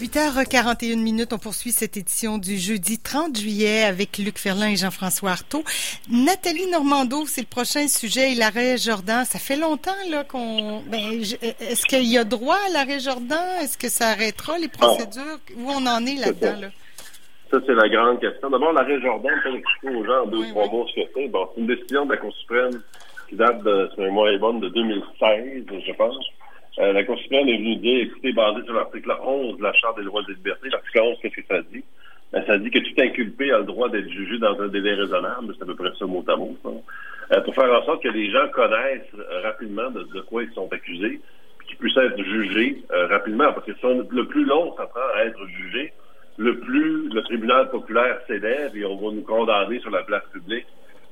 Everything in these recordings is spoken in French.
8h41 minutes, on poursuit cette édition du jeudi 30 juillet avec Luc Ferlin et Jean-François Artaud. Nathalie Normando, c'est le prochain sujet, et l'arrêt Jordan. Ça fait longtemps là qu'on. Ben, est-ce qu'il y a droit à l'arrêt Jordan? Est-ce que ça arrêtera les procédures? Où on en est là-dedans là? Ça, c'est la grande question. D'abord, l'arrêt Jordan, pour expliquer aux gens en deux ou trois mots ce que c'est. Bon, c'est une décision de la Cour suprême qui date de, c'est un mois et bonne, de 2016, je pense. Euh, la Cour suprême est venue dire, écoutez, basé sur l'article 11 de la Charte des droits et des libertés, l'article 11, qu'est-ce que ça dit? Ben, ça dit que tout inculpé a le droit d'être jugé dans un délai raisonnable, c'est à peu près ça mot à mot, euh, pour faire en sorte que les gens connaissent euh, rapidement de, quoi ils sont accusés, puis qu'ils puissent être jugés rapidement, parce que le plus long ça prend à être jugé, le plus le tribunal populaire s'élève et on va nous condamner sur la place publique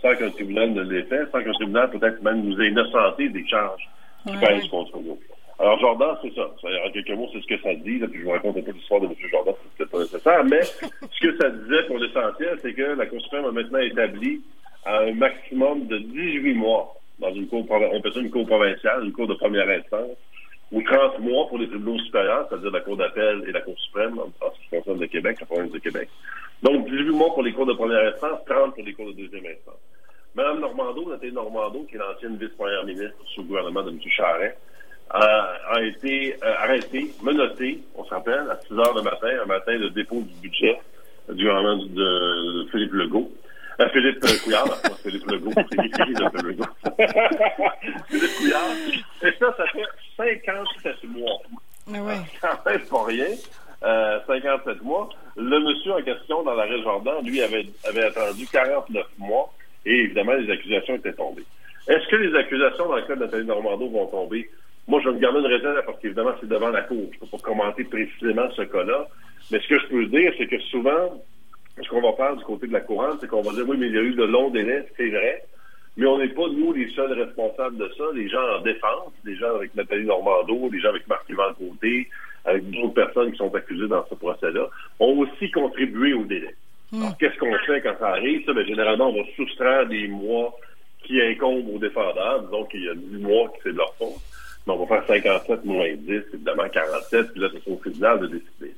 sans qu'un tribunal ne l'ait fait, sans qu'un tribunal peut-être même nous ait innocenté des charges qui pèsent contre nous. Alors, Jordan, c'est ça. En quelques mots, c'est ce que ça dit. Là, puis je vous raconte un peu l'histoire de M. Jordan, c'est peut-être pas nécessaire. Mais ce que ça disait pour l'essentiel, c'est que la Cour suprême a maintenant établi un maximum de 18 mois dans une cour, on peut ça une cour provinciale, une cour de première instance, ou 30 mois pour les tribunaux supérieurs, c'est-à-dire la Cour d'appel et la Cour suprême, en ce qui concerne le Québec, la province de Québec. Donc, 18 mois pour les cours de première instance, 30 pour les cours de deuxième instance. Madame Normando, Nathalie Normando, qui est l'ancienne vice-première ministre sous le gouvernement de M. Charest, a été euh, arrêté, menotté, on se rappelle, à 6 heures le matin, un matin de dépôt du budget du gouvernement de, Philippe Legault. Euh, Philippe Couillard, pas Philippe Legault, Philippe Legault. Philippe Couillard. Et ça, ça fait 57 mois. Mais ah. Quand même pas rien. Euh, 57 mois. Le monsieur en question dans l'arrêt Jordan, lui, avait, avait attendu 49 mois et évidemment, les accusations étaient tombées. Est-ce que les accusations dans le cas de Nathalie Normando vont tomber? Moi, je vais me garder une réserve parce qu'évidemment, c'est devant la Cour. Je ne peux pas commenter précisément ce cas-là. Mais ce que je peux dire, c'est que souvent, ce qu'on va faire du côté de la couronne, c'est qu'on va dire, oui, mais il y a eu de longs délais, c'est vrai. Mais on n'est pas, nous, les seuls responsables de ça. Les gens en défense, les gens avec Nathalie Normando, les gens avec Marc-Yvan Côté, avec d'autres personnes qui sont accusées dans ce procès-là, ont aussi contribué au délai. Hmm. Alors, qu'est-ce qu'on fait quand ça arrive? Ça, bien, généralement, on va soustraire des mois qui incombent aux défendeurs. Donc, il y a 10 mois qui c'est de leur faute. Mais on va faire 57 moins 10, évidemment 47, puis là, c'est au tribunal de décider.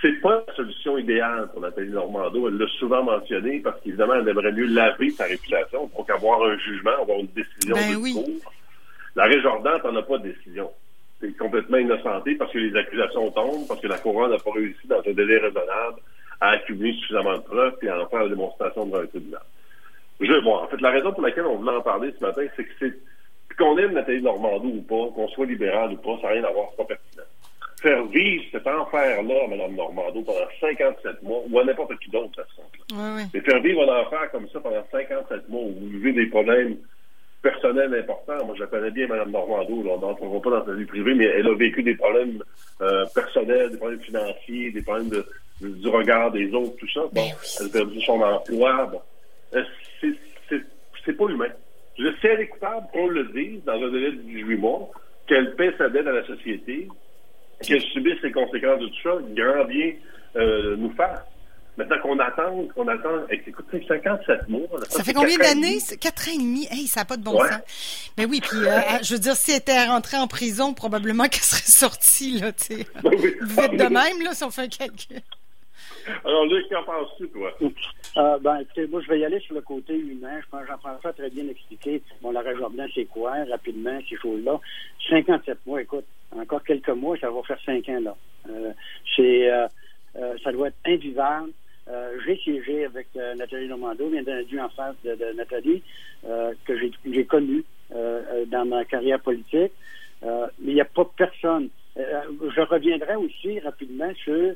C'est pas la solution idéale pour Nathalie Normando. Elle l'a souvent mentionné parce qu'évidemment, elle aimerait mieux laver sa réputation. Donc, avoir un jugement, avoir une décision ben de oui. cour. L'arrêt Jordan, t'en as pas de décision. C'est complètement innocenté parce que les accusations tombent, parce que la couronne n'a pas réussi dans un délai raisonnable à accumuler suffisamment de preuves et à en faire la démonstration devant un tribunal. Je, bon, en fait, la raison pour laquelle on voulait en parler ce matin, c'est que c'est qu'on aime Nathalie Normandou ou pas, qu'on soit libéral ou pas, ça n'a rien à voir, c'est pas pertinent. Faire vivre cet enfer-là à Mme Normando pendant 57 mois, ou à n'importe qui d'autre, de toute façon. Mais faire vivre un enfer comme ça pendant 57 mois, où vous vivez des problèmes personnels importants. Moi, je connais bien Mme Normando, on n'entrera pas dans sa vie privée, mais elle a vécu des problèmes euh, personnels, des problèmes financiers, des problèmes de, du regard des autres, tout ça. Bon, ben elle a perdu son emploi. Bon. Euh, c'est pas humain. Je sais, elle est coupable, qu'on le dise, dans un délai de 18 mois, qu'elle paie sa dette à la société, qu'elle subisse les conséquences de tout ça, grand bien euh, nous faire. Maintenant qu'on attend, qu'on attend, écoute, 57 mois. Ça, fait combien d'années? Quatre ans et demi. Hey, ça n'a pas de bon sens. Mais oui, puis, euh, je veux dire, si elle était rentrée en prison, probablement qu'elle serait sortie, là, tu sais. Ben oui. Vite de même, là, si on fait un calcul. Alors, Luc, qu'en penses-tu, toi? Euh, ben, écoutez, moi, je vais y aller sur le côté humain. Je pense que Jean-François très bien expliqué. Bon, l'arrêt Jordan, c'est quoi, rapidement, ces choses-là? 57 mois, écoute, encore quelques mois, ça va faire 5 ans, là. Euh, c'est, euh, euh, ça doit être invivable. Euh, j'ai siégé avec Nathalie Normando, bien entendu en face de, de Nathalie, que j'ai, j'ai connue dans ma carrière politique. mais il n'y a pas personne. je reviendrai aussi rapidement sur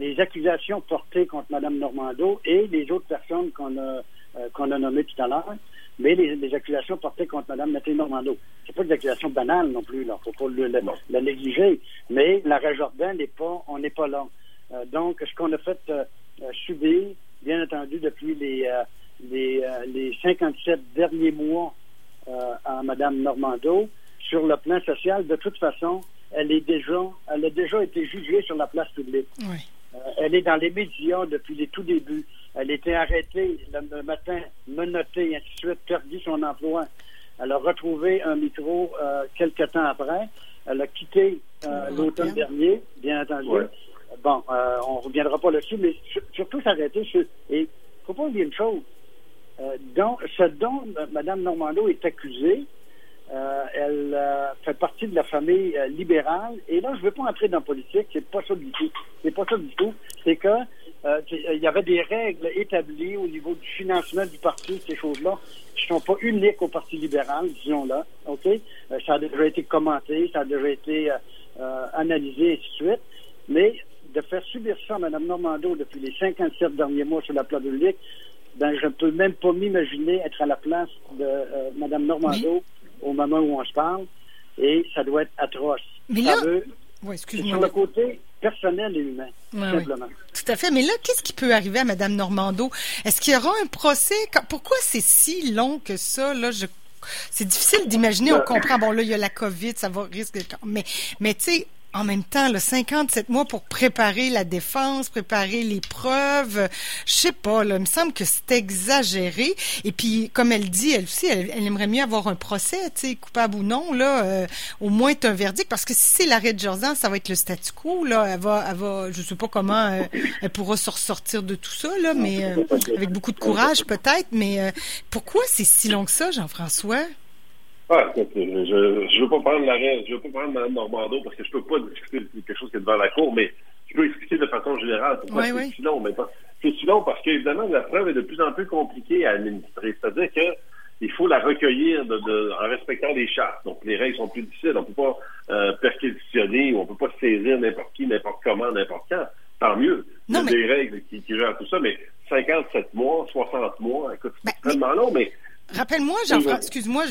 les accusations portées contre Mme Normando et les autres personnes qu'on a, euh, qu'on a nommées tout à l'heure, mais les, accusations portées contre Mme Nathalie Normando. C'est pas des accusations banales non plus, là. Faut pas le, la négliger. Mais l'arrêt Jordan n'est pas, on n'est pas là. Euh, donc, ce qu'on a fait euh, subir, bien entendu, depuis les, les, les 57 derniers mois à Mme Normando, sur le plan social, de toute façon, elle est déjà, elle a déjà été jugée sur la place publique. Oui. Euh, elle est dans les médias depuis les tout débuts. Elle était arrêtée le matin, menottée, et ainsi de suite, perdu son emploi. Elle a retrouvé un micro euh, quelques temps après. Elle a quitté euh, l'automne dernier, bien entendu. bon, on ne reviendra pas là-dessus, mais surtout s'arrêter sur... Et faut pas oublier une chose. donc, ce dont Mme Normando est accusée, euh, elle euh, fait partie de la famille euh, libérale. Et là, je ne veux pas entrer dans la politique, c'est pas ça du tout. C'est pas ça du tout. C'est que il y avait des règles établies au niveau du financement du parti, ces choses-là, qui ne sont pas uniques au Parti libéral, disons-là. OK? ça a déjà été commenté, ça a déjà été analysé, et ainsi de suite. Mais de faire subir ça à Mme Normando depuis les 57 derniers mois sur la place publique, ben, je ne peux même pas m'imaginer être à la place de Mme Normando au moment où on se parle, et ça doit être atroce. Mais là, sur le côté personnel et humain, simplement. Tout à fait. Mais là, qu'est-ce qui peut arriver à Mme Normando? Est-ce qu'il y aura un procès? Pourquoi c'est si long que ça? Là, je... C'est difficile d'imaginer, on euh, comprend. Bon, là, il y a la COVID, ça va risquer. Mais, mais tu sais, en même temps, le 57 mois pour préparer la défense, préparer les preuves, je sais pas, là, il me semble que c'est exagéré. Et puis, comme elle dit, elle aussi, elle, aimerait mieux avoir un procès, tu coupable ou non, là, euh, au moins un verdict, parce que si c'est l'arrêt de Jordan, ça va être le statu quo, là, elle va, elle va, je sais pas comment euh, elle pourra se ressortir de tout ça, là, mais euh, avec beaucoup de courage peut-être, mais pourquoi c'est si long que ça, Jean-François? Ah, je ne veux pas prendre l'arrêt, je veux pas prendre Mme Normando parce que je peux pas discuter de quelque chose qui est devant la Cour, mais je peux expliquer de façon générale pourquoi c'est si long. Mais c'est si long parce qu'évidemment, la preuve est de plus en plus compliquée à administrer. C'est-à-dire que il faut la recueillir de, en respectant les chartes. Donc, les règles sont plus difficiles. On ne peut pas euh, perquisitionner ou on ne peut pas saisir n'importe qui, n'importe comment, n'importe quand. Tant mieux. Il y a des règles qui, qui gèrent tout ça, mais 57 mois, 60 mois, écoute, c'est ben, tellement long, mais Rappelle-moi, Jean-François, excuse-moi,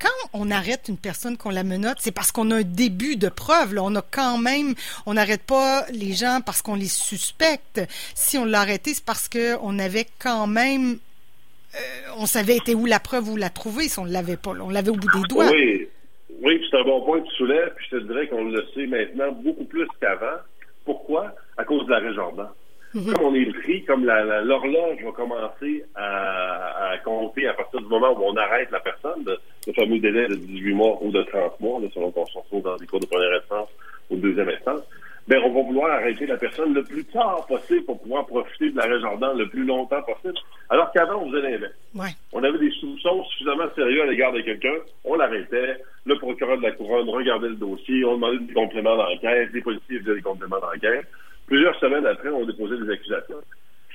quand on arrête une personne qu'on la menotte, c'est parce qu'on a un début de preuve. Là. On a quand même, on n'arrête pas les gens parce qu'on les suspecte. Si on l'a arrêté, c'est parce qu'on avait quand même, euh, on savait était où la preuve, où la trouver. Si on ne l'avait pas, on l'avait au bout des doigts. Oui, oui, c'est un bon point que tu soulèves. Puis je te dirais qu'on le sait maintenant beaucoup plus qu'avant. Pourquoi? À cause de l'arrêt Jordan. Mhm. Comme on est pris, comme l'horloge va commencer à, compter à partir du moment où on arrête la personne, le fameux délai de 18 mois ou de 30 mois, selon qu'on se retrouve dans des cours de première instance ou de deuxième instance, ben, on va vouloir arrêter la personne le plus tard possible pour pouvoir profiter de l'arrêt Jordan le plus longtemps possible. Alors qu'avant, on faisait l'inverse. On avait des soupçons suffisamment sérieux à l'égard de quelqu'un, on l'arrêtait, le procureur de la couronne regardait le dossier, on demandait des compléments d'enquête, les policiers faisaient des compléments d'enquête. Plusieurs semaines après, on déposait des accusations.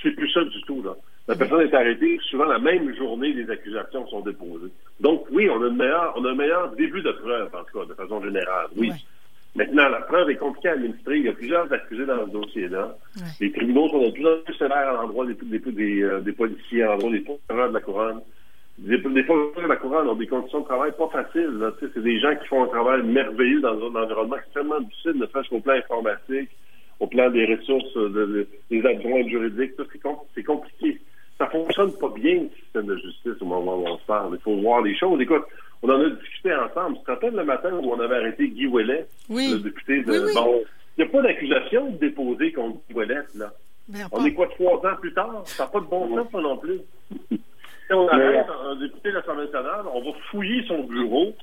C'est plus ça du tout, là. La personne est arrêtée, souvent la même journée, les accusations sont déposées. Donc, oui, on a, meilleur, on a un meilleur début de preuve, en tout cas, de façon générale, oui. Maintenant, la preuve est compliquée à administrer. Il y a plusieurs accusés dans ce dossier-là. Les tribunaux sont de plus en plus sévères à l'endroit des, des, euh, des, policiers, à l'endroit des procureurs de la couronne. Des, des procureurs de la couronne ont des conditions de travail pas faciles. C'est des gens qui font un travail merveilleux dans un environnement extrêmement difficile, ne serait-ce qu'au plan informatique, au plan des ressources des adjoints juridiques. C'est compliqué. Ça fonctionne pas bien, le système de justice, au moment où on se parle. Il faut voir les choses. Écoute, on en a discuté ensemble. Tu te rappelles le matin où on avait arrêté Guy Ouellet, le député de... Bon, il n'y a pas d'accusation déposée contre Guy Ouellet, là. on est quoi, trois ans plus tard? Ça n'a pas de bon sens, ça non plus. Si on arrête un député de l'Assemblée nationale, on va fouiller son bureau,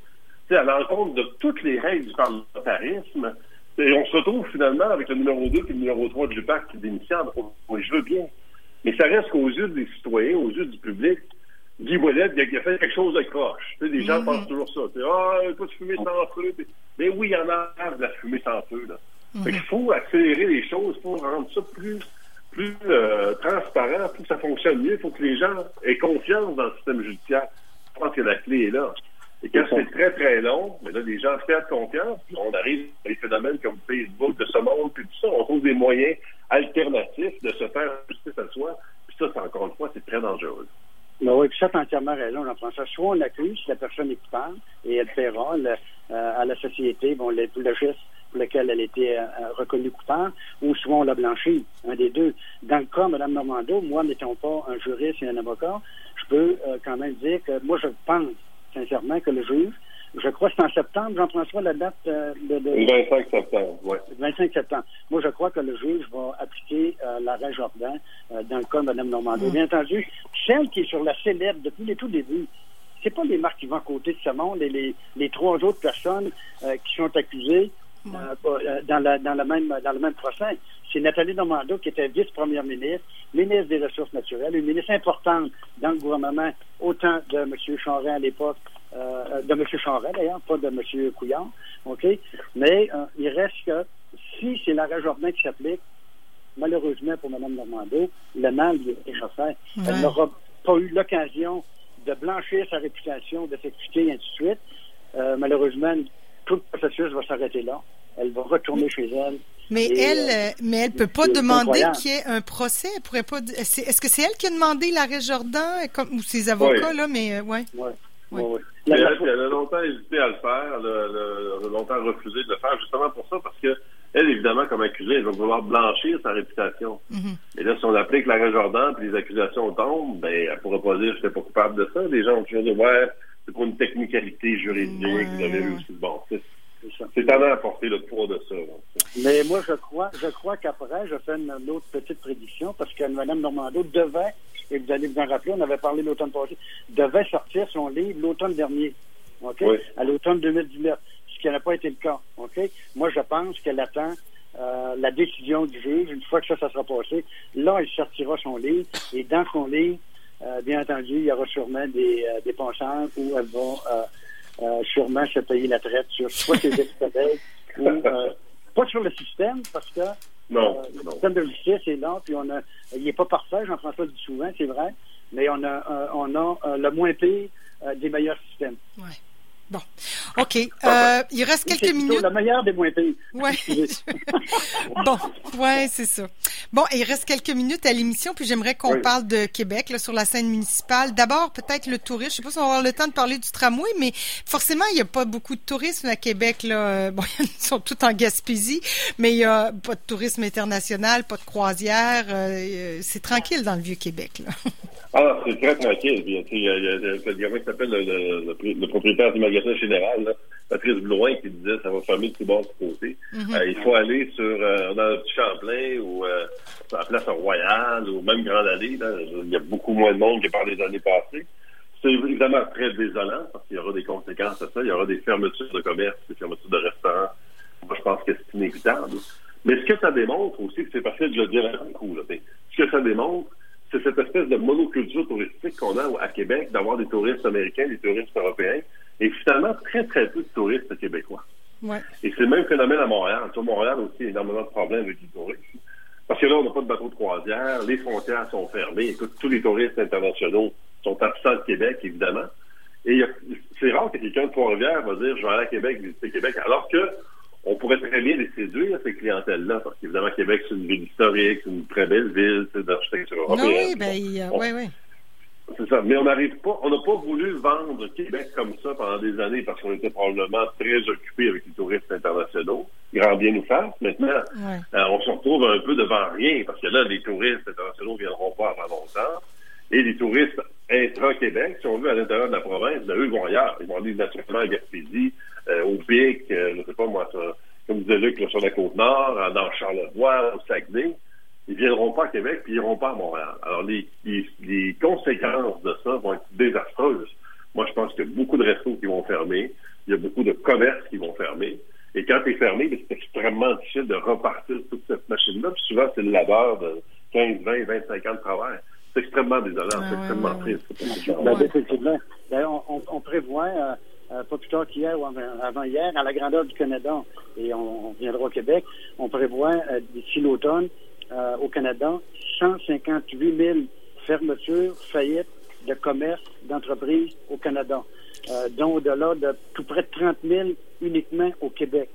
à l'encontre de toutes les règles du parlementarisme. Et on se retrouve finalement avec le numéro 2 et le numéro 3 du PAC qui démissionne. Oui, je veux bien. Mais ça reste qu'aux yeux des citoyens, aux yeux du public, Guy Ouellet, il a fait quelque chose de croche. Tu sais, les gens mm-hmm. pensent toujours ça. Ah, il pas de fumée sans feu. Mais oui, il y en a de la fumée sans feu. Là. Mm-hmm. il faut accélérer les choses pour rendre ça plus, plus euh, transparent, pour que ça fonctionne mieux. Il faut que les gens aient confiance dans le système judiciaire. Je pense que la clé est là. Et quand c'est très, très long, mais là, les gens perdent confiance, puis on arrive à des phénomènes comme Facebook, de ce monde, puis tout ça, on trouve des moyens alternatifs de se faire justice à soi. Puis ça, c'est encore une fois, c'est très dangereux. Ben oui, puis ça, tu entièrement raison, Jean-François. Soit on accuse la personne est coupable et elle paiera euh, à la société, bon, le, le geste pour lequel elle était euh, reconnue coupable, ou soit on l'a blanchi, un des deux. Dans le cas Mme Normando, moi, n'étant pas un juriste et un avocat, je peux euh, quand même dire que moi, je pense sincèrement que le juge, je crois que c'est en septembre, Jean-François, la date euh, de, Le 25 septembre, oui. 25 septembre. Moi, je crois que le juge va appliquer euh, l'arrêt Jordan euh, dans le cas de Mme Normandie. Mm. Bien entendu, celle qui est sur la célèbre depuis les tout débuts, c'est pas les marques qui vont à côté de ce monde et les, les trois autres personnes qui sont accusées dans, la, dans, la même, dans le même procès. C'est Nathalie Normando qui était vice-première ministre, ministre des Ressources naturelles, une ministre importante dans le gouvernement, autant de M. Chanret à l'époque, de M. Chanret d'ailleurs, pas de M. Couillard, OK? Mais il reste que si c'est l'arrêt Jourdain qui s'applique, malheureusement pour Mme Normando, le mal est fait. Elle n'aura pas eu l'occasion de blanchir sa réputation, de s'expliquer, et ainsi de suite. Euh, malheureusement, tout le processus va s'arrêter là. Elle va retourner chez elle. Mais elle, euh, mais elle peut pas demander qu'il y ait un procès. Elle pourrait pas. Est-ce que c'est elle qui a demandé l'arrêt Jordan comme, ou ses avocats là Mais euh, ouais. Oui. Ouais. Ouais. Elle, elle, a longtemps hésité à le faire. Elle a, elle a, longtemps refusé de le faire justement pour ça parce que elle, évidemment, comme accusée, elle va vouloir blanchir sa réputation. Mm-hmm. Et là, si on applique l'arrêt Jordan puis les accusations tombent, ben, elle pourra pas dire je n'étais pas coupable de ça. Les gens vont toujours dire ouais, c'est pour une technicalité juridique, vous avez réussi. Bon, c'est c'est à apporter le poids de ça. Mais moi, je crois, je crois qu'après, je fais une, autre petite prédiction parce que Mme Normando devait, et vous allez vous en rappeler, on avait parlé l'automne passé, devait sortir son livre l'automne dernier. OK? À l'automne 2019 ce qui n'a pas été le cas. OK? Moi, je pense qu'elle attend euh, la décision du juge. Une fois que ça, ça sera passé, là, elle sortira son livre. Et dans son livre, euh, bien entendu, il y aura sûrement des, euh, des penchants où elle va sûrement se payer la traite sur soit ses ex ou pas sur le système, parce que non, le système de justice est là, puis on a, il n'est pas parfait, Jean-François dit souvent, c'est vrai, mais on a, on a le moins pire des meilleurs systèmes. Ouais. Bon, OK. Euh, il reste quelques minutes. la meilleure des moins pays. Ouais. bon, ouais, c'est ça. Bon, il reste quelques minutes à l'émission, puis j'aimerais qu'on parle de Québec là, sur la scène municipale. D'abord, peut-être le tourisme. Je sais pas si on va avoir le temps de parler du tramway, mais forcément, il n'y a pas beaucoup de tourisme à Québec. Là. Bon, ils sont tous en Gaspésie, mais il n'y a pas de tourisme international, pas de croisière. Euh, c'est tranquille dans le vieux Québec. Là. Ah, c'est très tranquille. Il y a, il y a, il y a qui s'appelle le, le, le, propriétaire du magasin général, là, Patrice Blouin, qui disait ça va fermer de tout bord de côté. Mm-hmm. euh, il faut aller sur euh, dans le petit Champlain ou euh, sur la place Royale ou même Grande Allée. Là, il y a beaucoup moins de monde que par les années passées. C'est évidemment très désolant parce qu'il y aura des conséquences à ça. Il y aura des fermetures de commerce, des fermetures de restaurants. Moi, je pense que c'est inévitable. Mais ce que ça démontre aussi, c'est facile de le dire à un coup. Là, ce que ça démontre, c'est cette espèce de monoculture touristique qu'on a à Québec, d'avoir des touristes américains, des touristes européens, et finalement très, très peu de touristes québécois. Ouais. Et c'est le même phénomène à Montréal. Sur Montréal aussi, il y a énormément de problèmes avec les touristes. Parce que là, on n'a pas de bateau de croisière, les frontières sont fermées. Écoute, tous les touristes internationaux sont absents de Québec, évidemment. Et c'est rare que quelqu'un de Trois-Rivières va dire, je vais aller à Québec visiter Québec, alors que on pourrait très bien les séduire, ces clientèles-là, parce qu'évidemment, Québec, c'est une ville historique, c'est une très belle ville, c'est d'architecture européenne. Oui, ben, oui, oui. C'est ça. Mais on n'arrive pas, on n'a pas voulu vendre Québec comme ça pendant des années parce qu'on était probablement très occupés avec les touristes internationaux. Grand bien nous fasse. Maintenant, euh, on se retrouve un peu devant rien parce que là, les touristes internationaux ne viendront pas avant longtemps. Et les touristes intra-Québec, si on veut, à l'intérieur de la province, ben, eux vont ailleurs. Ils vont aller naturellement à Gaspésie, euh, au Pic, euh, je ne sais pas moi, ça, comme disait Luc, là, sur la Côte-Nord, dans Charlevoix, au Saguenay. Ils viendront pas à Québec, puis ils iront pas à Montréal. Alors, les, les, conséquences de ça vont être désastreuses. Moi, je pense qu'il y a beaucoup de restos qui vont fermer. Il y a beaucoup de commerces qui vont fermer. Et quand c'est fermé, ben, c'est extrêmement difficile de repartir toute cette machine-là. Puis souvent, c'est le labeur de 15, 20, 25 ans de travail. C'est extrêmement désolant, c'est ah, extrêmement triste. Ben, effectivement. on, on, prévoit, euh, euh, pas plus tard qu'hier ou avant-hier, à la grandeur du Canada, et on, viendra au Québec, on prévoit euh, d'ici l'automne, au Canada, 158 000 fermetures, faillites de commerce, d'entreprises au Canada, dont au-delà de tout près de 30 000 uniquement au Québec.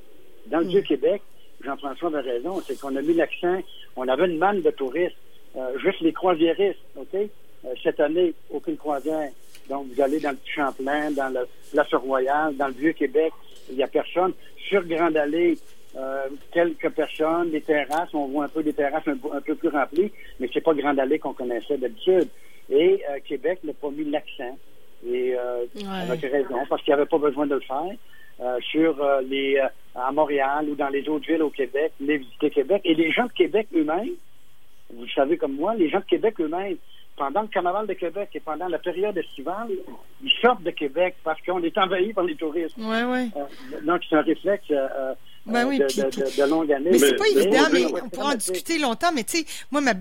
Dans le hmm. Vieux-Québec, Jean-François avait raison, c'est qu'on a mis l'accent, on avait une manne de touristes euh, juste les croisiéristes, OK? Euh, cette année, aucune croisière. Donc, vous allez dans le Petit Champlain, dans le Place Royale, dans le Vieux-Québec, il n'y a personne. Sur Grande Allée, euh, quelques personnes, des terrasses, on voit un peu des terrasses un, peu plus remplies, mais c'est pas Grande Allée qu'on connaissait d'habitude. Et Québec n'a pas mis l'accent. Et euh, avec raison, parce qu'il n'y avait pas besoin de le faire. sur les à Montréal ou dans les autres villes au Québec, les visiter Québec. Et les gens de Québec eux-mêmes vous le savez comme moi, les gens de Québec eux-mêmes, pendant le carnaval de Québec et pendant la période estivale, ils sortent de Québec parce qu'on est envahi par les touristes. Ouais, ouais. Euh, donc, c'est un réflexe euh, Ben oui, de, puis- de- de- de. Mais c'est pas évident, mais- mais on pourra en discuter longtemps. Mais tu sais, moi, ma-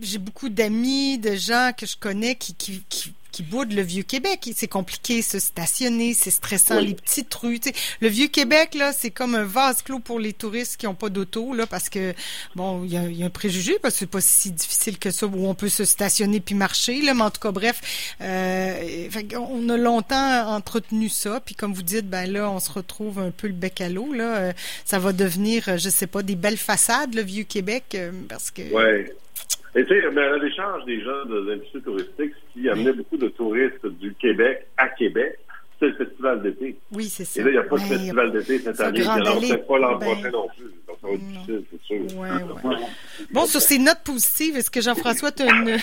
j'ai beaucoup d'amis, de gens que je connais qui, qui, qui, qui boudent le Vieux-Québec. C'est compliqué, se stationner, c'est stressant, Oui. les petites rues. Le Vieux-Québec, là, c'est comme un vase clos pour les touristes qui n'ont pas d'auto, là, parce que, bon, il y a, il y a un préjugé, parce que c'est pas si difficile que ça, où on peut se stationner puis marcher, là, mais en tout cas, bref, euh, fait on a longtemps entretenu ça, puis comme vous dites, ben là, on se retrouve un peu le bec à l'eau, là. Euh, ça va devenir, euh, je sais pas, des belles façades, le Vieux-Québec, euh, parce que... Oui. Et tu sais, ben, à l'échange des gens de l'industrie touristique, qui amenait beaucoup de touristes du Québec à Québec, c'est le festival d'été. Oui, c'est ça. Et là, il n'y a pas de festival d'été cette année. Allée. peut-être pas l'an Ben, prochain non plus. Donc, ça va être difficile, c'est sûr. Ouais, ouais. Bon, sur ces notes positives, est-ce que Jean-François, tu as une, Non,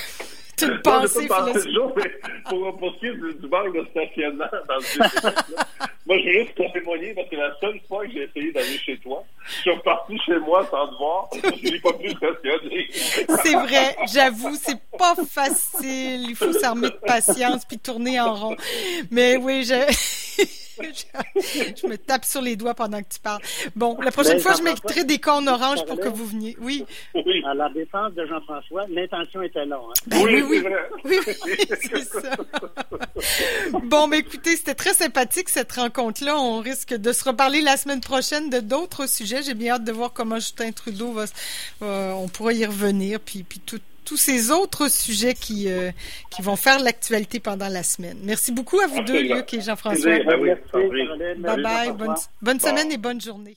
pensée philosophique? pour, pour ce qui est du, du manque de stationnement dans le moi, je veux juste te témoigner parce que la seule fois que j'ai essayé d'aller chez toi, je suis reparti chez moi sans te voir, je n'ai pas pu stationner. C'est vrai, j'avoue, c'est pas facile. Il faut s'armer de patience puis tourner en rond. Mais oui, je... je, me tape sur les doigts pendant que tu parles. Bon, la prochaine Ben, fois, je m'écouterai des cornes oranges pour que vous veniez. Oui. Oui, À la défense de Jean-François, l'intention était là. Hein. Ben oui, oui. Oui, oui, c'est ça. Bon, mais écoutez, c'était très sympathique cette rencontre-là. On risque de se reparler la semaine prochaine de d'autres sujets. J'ai bien hâte de voir comment Justin Trudeau va. va- on pourra y revenir, puis puis tout- tous ces autres sujets qui euh, qui vont faire l'actualité pendant la semaine. Merci beaucoup à vous deux. Luc et Jean-François. Plaisir. Ben oui, Merci, sans prix. Caroline. Bye bye. Merci, Bonne, Jean-François. bonne Bon. semaine et bonne journée.